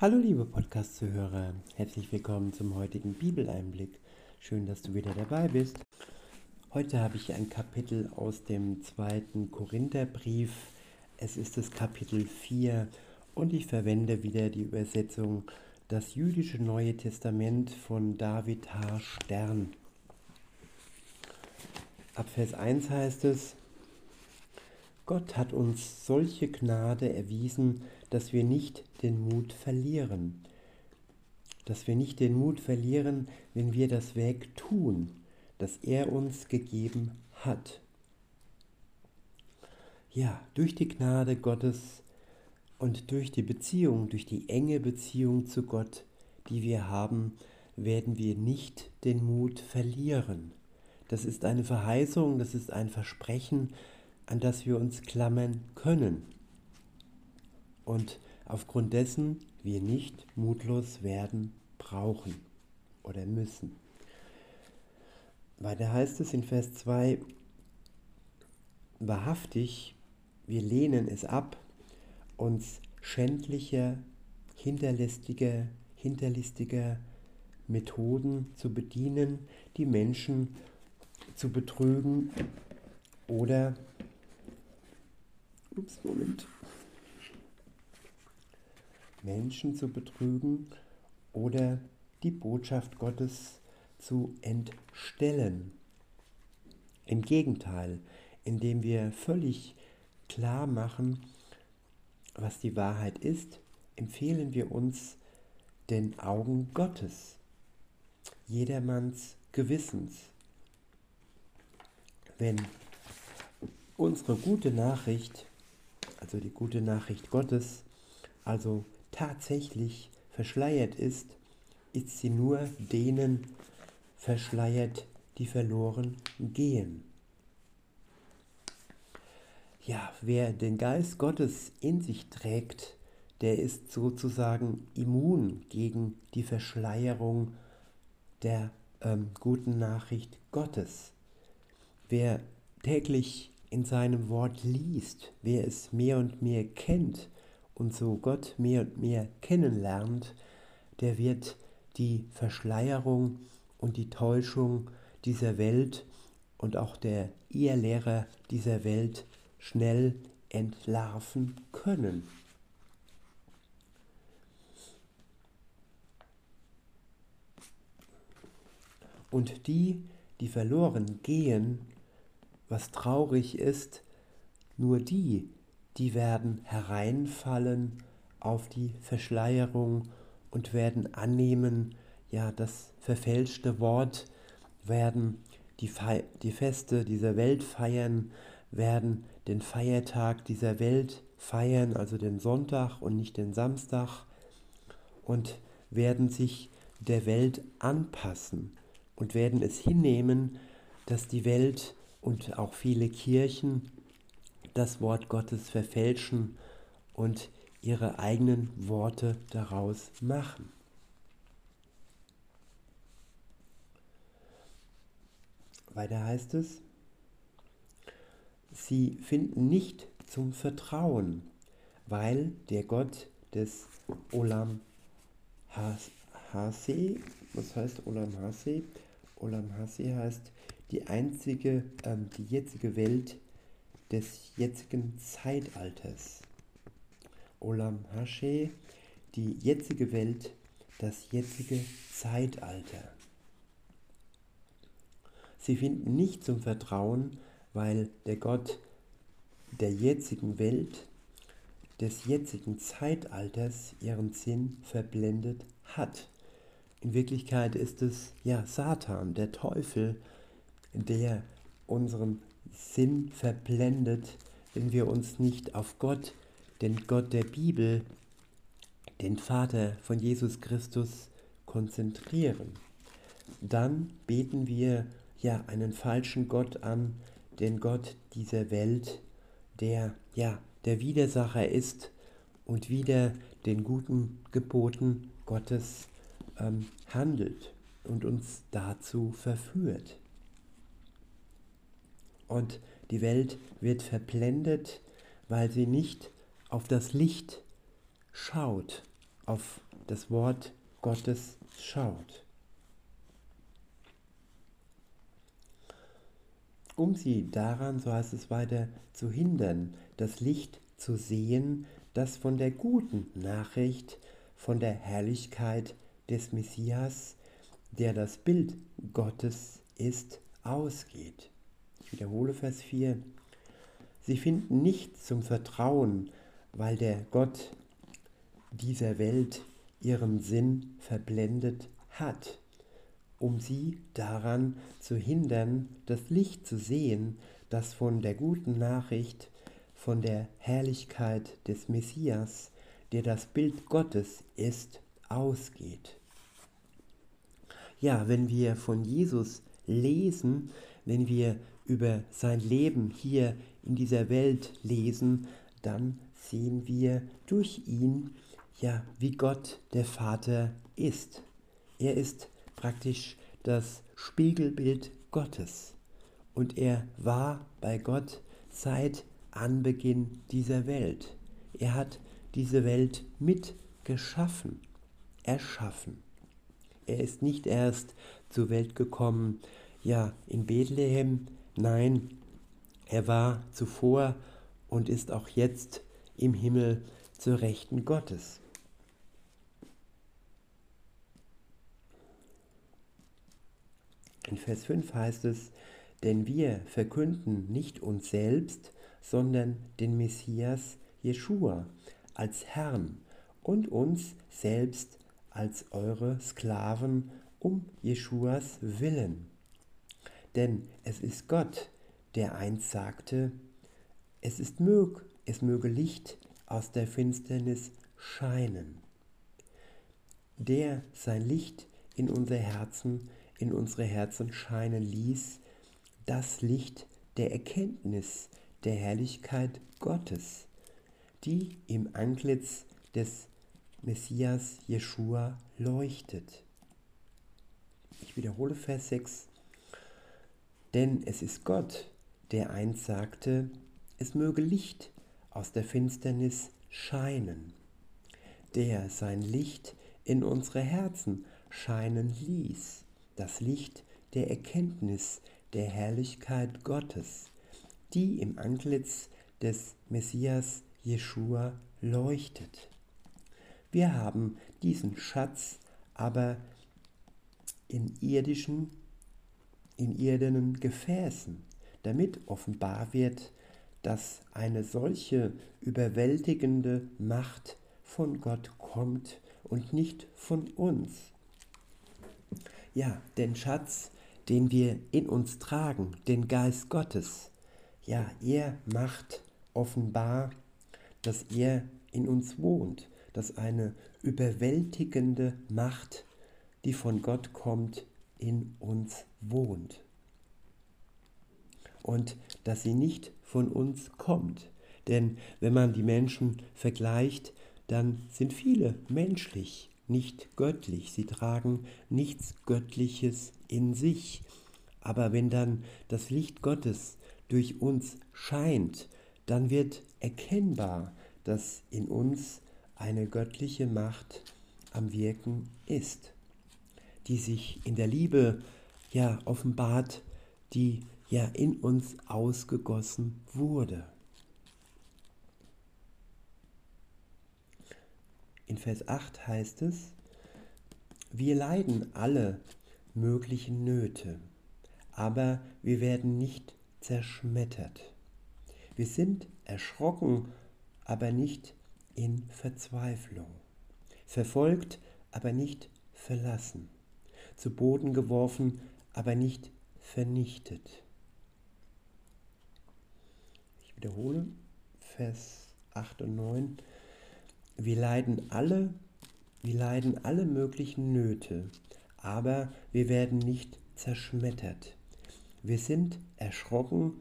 Hallo liebe Podcast-Zuhörer, herzlich willkommen zum heutigen Bibeleinblick. Schön, dass du wieder dabei bist. Heute habe ich ein Kapitel aus dem zweiten Korintherbrief. Es ist das Kapitel 4 und ich verwende wieder die Übersetzung Das jüdische Neue Testament von David H. Stern. Ab Vers 1 heißt es, Gott hat uns solche Gnade erwiesen, dass wir nicht den Mut verlieren. Dass wir nicht den Mut verlieren, wenn wir das Werk tun, das er uns gegeben hat. Ja, durch die Gnade Gottes und durch die Beziehung, durch die enge Beziehung zu Gott, die wir haben, werden wir nicht den Mut verlieren. Das ist eine Verheißung, das ist ein Versprechen, an das wir uns klammern können. Und aufgrund dessen wir nicht mutlos werden brauchen oder müssen. Weiter heißt es in Vers 2, wahrhaftig, wir lehnen es ab, uns schändlicher, hinterlistiger, hinterlistiger Methoden zu bedienen, die Menschen zu betrügen oder Ups, Moment. Menschen zu betrügen oder die Botschaft Gottes zu entstellen. Im Gegenteil, indem wir völlig klar machen, was die Wahrheit ist, empfehlen wir uns den Augen Gottes, jedermanns Gewissens. Wenn unsere gute Nachricht also die gute Nachricht Gottes, also tatsächlich verschleiert ist, ist sie nur denen verschleiert, die verloren gehen. Ja, wer den Geist Gottes in sich trägt, der ist sozusagen immun gegen die Verschleierung der ähm, guten Nachricht Gottes. Wer täglich in seinem Wort liest, wer es mehr und mehr kennt und so Gott mehr und mehr kennenlernt, der wird die Verschleierung und die Täuschung dieser Welt und auch der Irrlehrer dieser Welt schnell entlarven können. Und die, die verloren gehen, was traurig ist, nur die, die werden hereinfallen auf die Verschleierung und werden annehmen, ja, das verfälschte Wort, werden die, Fe die Feste dieser Welt feiern, werden den Feiertag dieser Welt feiern, also den Sonntag und nicht den Samstag, und werden sich der Welt anpassen und werden es hinnehmen, dass die Welt und auch viele Kirchen das Wort Gottes verfälschen und ihre eigenen Worte daraus machen. Weiter heißt es, sie finden nicht zum Vertrauen, weil der Gott des Olam Hase, was heißt Olam Hase? Olam Hase heißt die einzige, ähm, die jetzige Welt des jetzigen Zeitalters. Olam Hashe, die jetzige Welt, das jetzige Zeitalter. Sie finden nicht zum Vertrauen, weil der Gott der jetzigen Welt, des jetzigen Zeitalters ihren Sinn verblendet hat. In Wirklichkeit ist es ja Satan, der Teufel, der unseren Sinn verblendet, wenn wir uns nicht auf Gott, den Gott der Bibel, den Vater von Jesus Christus konzentrieren. Dann beten wir ja einen falschen Gott an, den Gott dieser Welt, der ja der Widersacher ist und wieder den guten Geboten Gottes ähm, handelt und uns dazu verführt und die Welt wird verblendet, weil sie nicht auf das Licht schaut, auf das Wort Gottes schaut. Um sie daran, so heißt es weiter, zu hindern, das Licht zu sehen, das von der guten Nachricht, von der Herrlichkeit des Messias, der das Bild Gottes ist, ausgeht. Wiederhole Vers 4. Sie finden nicht zum Vertrauen, weil der Gott dieser Welt ihren Sinn verblendet hat, um sie daran zu hindern, das Licht zu sehen, das von der guten Nachricht, von der Herrlichkeit des Messias, der das Bild Gottes ist, ausgeht. Ja, wenn wir von Jesus lesen, wenn wir über sein Leben hier in dieser Welt lesen, dann sehen wir durch ihn, ja, wie Gott der Vater ist. Er ist praktisch das Spiegelbild Gottes und er war bei Gott seit Anbeginn dieser Welt. Er hat diese Welt mitgeschaffen, erschaffen. Er ist nicht erst zur Welt gekommen, ja, in Bethlehem, nein, er war zuvor und ist auch jetzt im Himmel zur Rechten Gottes. In Vers 5 heißt es, denn wir verkünden nicht uns selbst, sondern den Messias Jeschua als Herrn und uns selbst als eure Sklaven um Jeschuas willen. Denn es ist Gott, der einst sagte, es ist mög, es möge Licht aus der Finsternis scheinen. Der sein Licht in unser Herzen, in unsere Herzen scheinen ließ, das Licht der Erkenntnis der Herrlichkeit Gottes, die im Antlitz des Messias Jeschua leuchtet. Ich wiederhole Vers 6. Denn es ist Gott, der einst sagte, es möge Licht aus der Finsternis scheinen, der sein Licht in unsere Herzen scheinen ließ, das Licht der Erkenntnis der Herrlichkeit Gottes, die im Antlitz des Messias Jeschua leuchtet. Wir haben diesen Schatz aber in irdischen, in irdenen Gefäßen, damit offenbar wird, dass eine solche überwältigende Macht von Gott kommt und nicht von uns. Ja, den Schatz, den wir in uns tragen, den Geist Gottes, ja, er macht offenbar, dass er in uns wohnt, dass eine überwältigende Macht, die von Gott kommt, in uns wohnt. Und dass sie nicht von uns kommt. Denn wenn man die Menschen vergleicht, dann sind viele menschlich, nicht göttlich. Sie tragen nichts Göttliches in sich. Aber wenn dann das Licht Gottes durch uns scheint, dann wird erkennbar, dass in uns eine göttliche Macht am Wirken ist, die sich in der Liebe ja offenbart, die ja in uns ausgegossen wurde. In Vers 8 heißt es, wir leiden alle möglichen Nöte, aber wir werden nicht zerschmettert. Wir sind erschrocken, aber nicht in Verzweiflung, verfolgt, aber nicht verlassen, zu Boden geworfen, aber nicht vernichtet. Ich wiederhole Vers 8 und 9. Wir leiden alle, wir leiden alle möglichen Nöte, aber wir werden nicht zerschmettert. Wir sind erschrocken,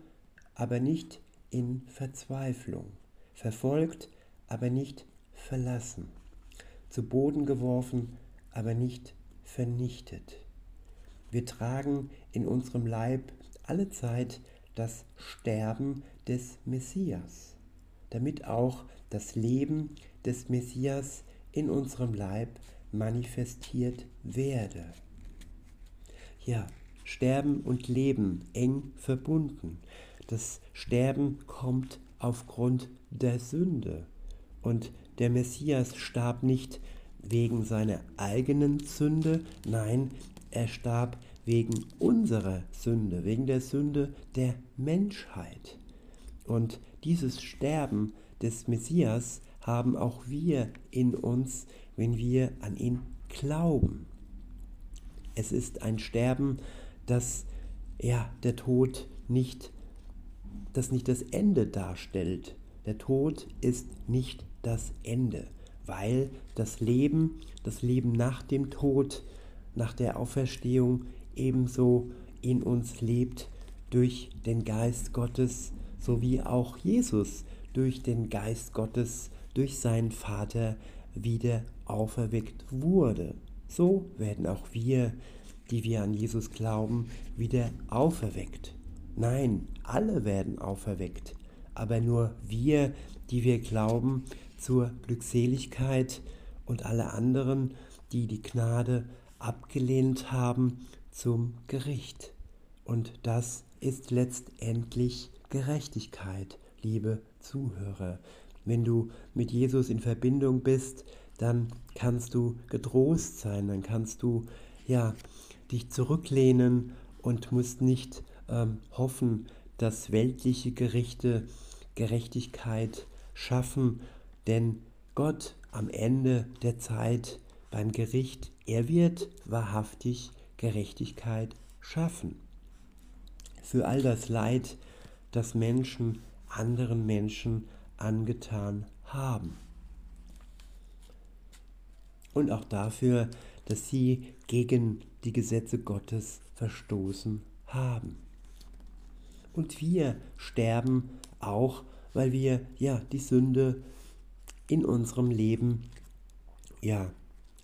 aber nicht in Verzweiflung, verfolgt, aber nicht verlassen, zu Boden geworfen, aber nicht vernichtet. Wir tragen in unserem Leib alle Zeit das Sterben des Messias, damit auch das Leben des Messias in unserem Leib manifestiert werde. Ja, Sterben und Leben eng verbunden. Das Sterben kommt aufgrund der Sünde. Und der Messias starb nicht wegen seiner eigenen Sünde, nein, er starb wegen unserer Sünde, wegen der Sünde der Menschheit. Und dieses Sterben des Messias haben auch wir in uns, wenn wir an ihn glauben. Es ist ein Sterben, das ja der Tod nicht das nicht das Ende darstellt. Der Tod ist nicht das Ende, weil das Leben, das Leben nach dem Tod, nach der Auferstehung ebenso in uns lebt durch den Geist Gottes, so wie auch Jesus durch den Geist Gottes, durch seinen Vater wieder auferweckt wurde. So werden auch wir, die wir an Jesus glauben, wieder auferweckt. Nein, alle werden auferweckt, aber nur wir, die wir glauben, zur Glückseligkeit und alle anderen, die die Gnade abgelehnt haben, zum Gericht. Und das ist letztendlich Gerechtigkeit, liebe Zuhörer. Wenn du mit Jesus in Verbindung bist, dann kannst du getrost sein, dann kannst du ja dich zurücklehnen und musst nicht ähm, hoffen, dass weltliche Gerichte Gerechtigkeit schaffen, denn Gott am Ende der Zeit beim Gericht, er wird wahrhaftig Gerechtigkeit schaffen. Für all das Leid, das Menschen anderen Menschen angetan haben. Und auch dafür, dass sie gegen die Gesetze Gottes verstoßen haben. Und wir sterben auch, weil wir ja die Sünde in unserem Leben ja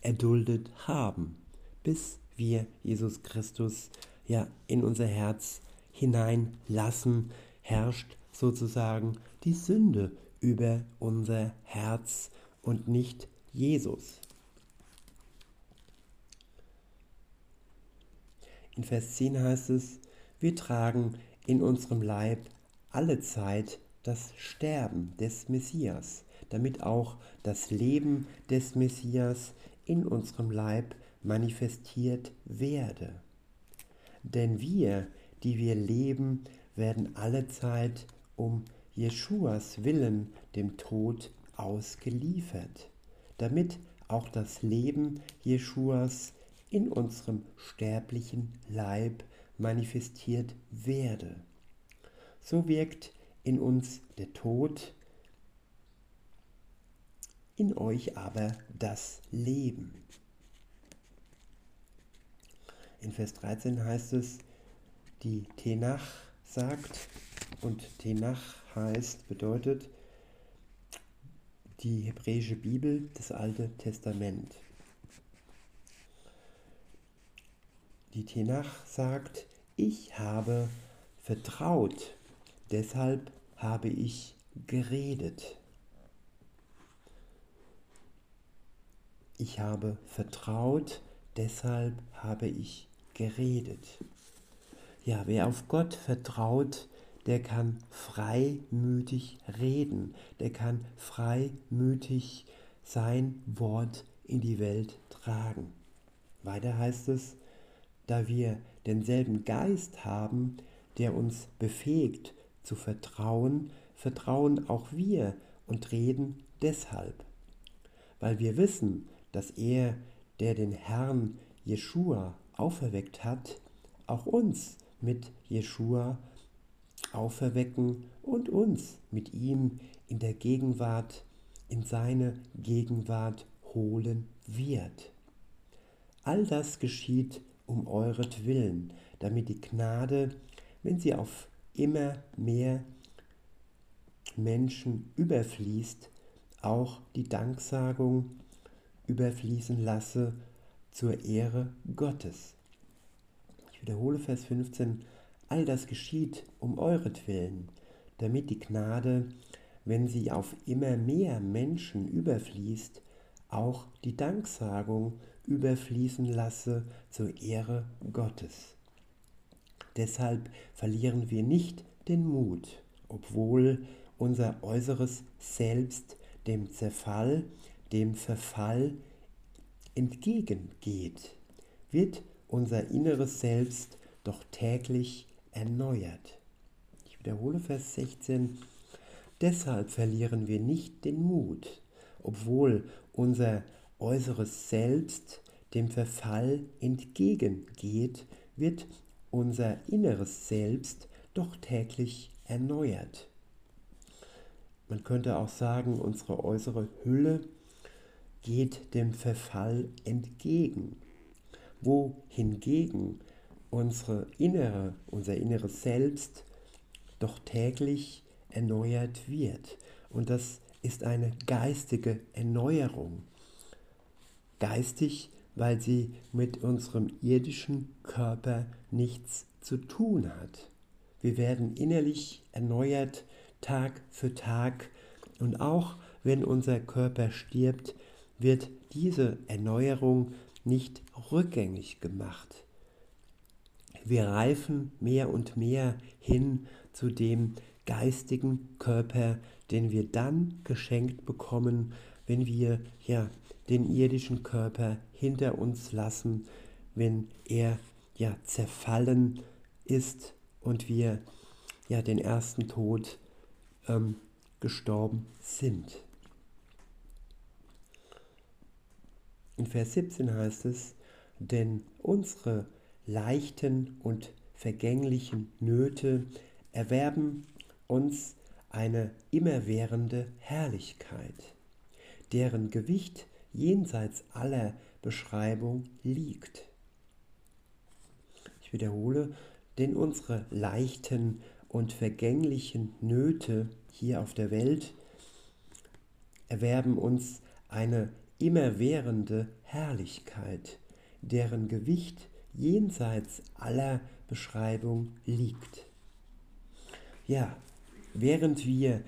erduldet haben, bis wir Jesus Christus ja in unser Herz hineinlassen, herrscht sozusagen die Sünde über unser Herz und nicht Jesus. In Vers 10 heißt es, wir tragen in unserem Leib alle Zeit das Sterben des Messias, damit auch das Leben des Messias in unserem Leib manifestiert werde. Denn wir, die wir leben, werden alle Zeit um Jeschuas Willen dem Tod ausgeliefert, damit auch das Leben Jeschuas in unserem sterblichen Leib manifestiert werde. So wirkt in uns der Tod, in euch aber das Leben. In Vers 13 heißt es, die Tenach sagt, und Tenach heißt, bedeutet die hebräische Bibel, das Alte Testament. Die Tenach sagt, ich habe vertraut, deshalb habe ich geredet. Ich habe vertraut, deshalb habe ich geredet. Ja, wer auf Gott vertraut, der kann freimütig reden, der kann freimütig sein Wort in die Welt tragen. Weiter heißt es, da wir denselben Geist haben, der uns befähigt zu vertrauen, vertrauen auch wir und reden deshalb, weil wir wissen, dass er, der den Herrn Jeschua auferweckt hat, auch uns mit Jeschua auferwecken und uns mit ihm in der Gegenwart, in seine Gegenwart holen wird. All das geschieht um euretwillen, damit die Gnade, wenn sie auf immer mehr Menschen überfließt, auch die Danksagung überfließen lasse zur Ehre Gottes. Ich wiederhole Vers 15, all das geschieht um euretwillen, damit die Gnade, wenn sie auf immer mehr Menschen überfließt, auch die Danksagung überfließen lasse zur Ehre Gottes. Deshalb verlieren wir nicht den Mut, obwohl unser äußeres Selbst dem Zerfall, dem Verfall entgegengeht, wird unser inneres Selbst doch täglich erneuert. Ich wiederhole Vers 16. Deshalb verlieren wir nicht den Mut, obwohl unser äußeres Selbst dem Verfall entgegengeht, wird unser inneres Selbst doch täglich erneuert. Man könnte auch sagen, unsere äußere Hülle geht dem Verfall entgegen, wohingegen unsere innere, unser inneres Selbst doch täglich erneuert wird. Und das ist eine geistige Erneuerung. Geistig, weil sie mit unserem irdischen Körper nichts zu tun hat. Wir werden innerlich erneuert Tag für Tag und auch wenn unser Körper stirbt, wird diese Erneuerung nicht rückgängig gemacht. Wir reifen mehr und mehr hin zu dem geistigen Körper, den wir dann geschenkt bekommen, wenn wir ja den irdischen Körper hinter uns lassen, wenn er ja zerfallen ist und wir ja den ersten Tod ähm, gestorben sind. In Vers 17 heißt es, denn unsere leichten und vergänglichen Nöte erwerben uns eine immerwährende Herrlichkeit, deren Gewicht jenseits aller Beschreibung liegt. Ich wiederhole, denn unsere leichten und vergänglichen Nöte hier auf der Welt erwerben uns eine immerwährende Herrlichkeit, deren Gewicht jenseits aller Beschreibung liegt. Ja, während wir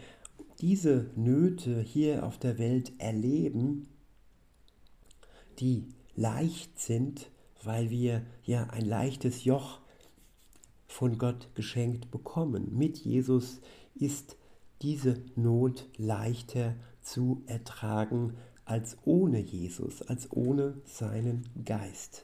diese Nöte hier auf der Welt erleben, die leicht sind, weil wir ja ein leichtes Joch von Gott geschenkt bekommen. Mit Jesus ist diese Not leichter zu ertragen als ohne Jesus, als ohne seinen Geist.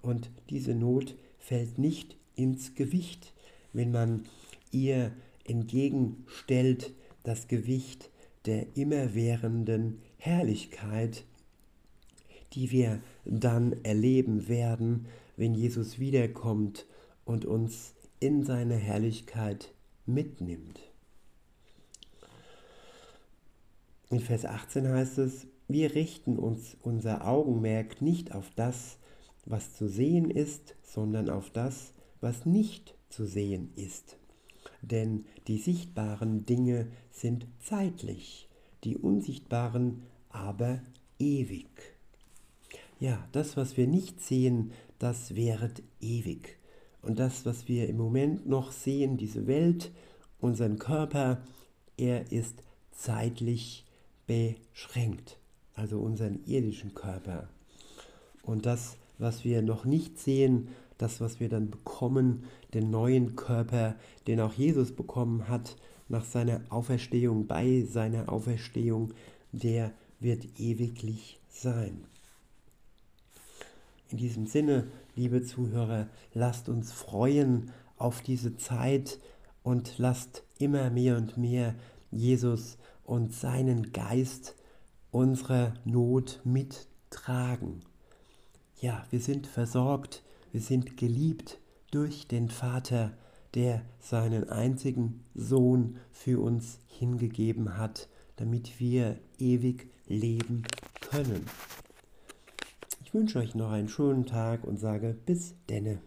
Und diese Not fällt nicht ins Gewicht, wenn man ihr entgegenstellt das Gewicht der immerwährenden Herrlichkeit, die wir dann erleben werden, wenn Jesus wiederkommt und uns in seine Herrlichkeit mitnimmt. In Vers 18 heißt es, wir richten uns unser Augenmerk nicht auf das, was zu sehen ist, sondern auf das, was nicht zu sehen ist. Denn die sichtbaren Dinge sind zeitlich, die unsichtbaren aber ewig. Ja, das, was wir nicht sehen, das währet ewig. Und das, was wir im Moment noch sehen, diese Welt, unseren Körper, er ist zeitlich beschränkt, also unseren irdischen Körper. Und das, was wir noch nicht sehen, das, was wir dann bekommen, den neuen Körper, den auch Jesus bekommen hat, nach seiner Auferstehung, bei seiner Auferstehung, der wird ewiglich sein. In diesem Sinne, liebe Zuhörer, lasst uns freuen auf diese Zeit und lasst immer mehr und mehr Jesus und seinen Geist unserer Not mittragen. Ja, wir sind versorgt, wir sind geliebt durch den Vater, der seinen einzigen Sohn für uns hingegeben hat, damit wir ewig leben können. Ich wünsche euch noch einen schönen Tag und sage bis denne.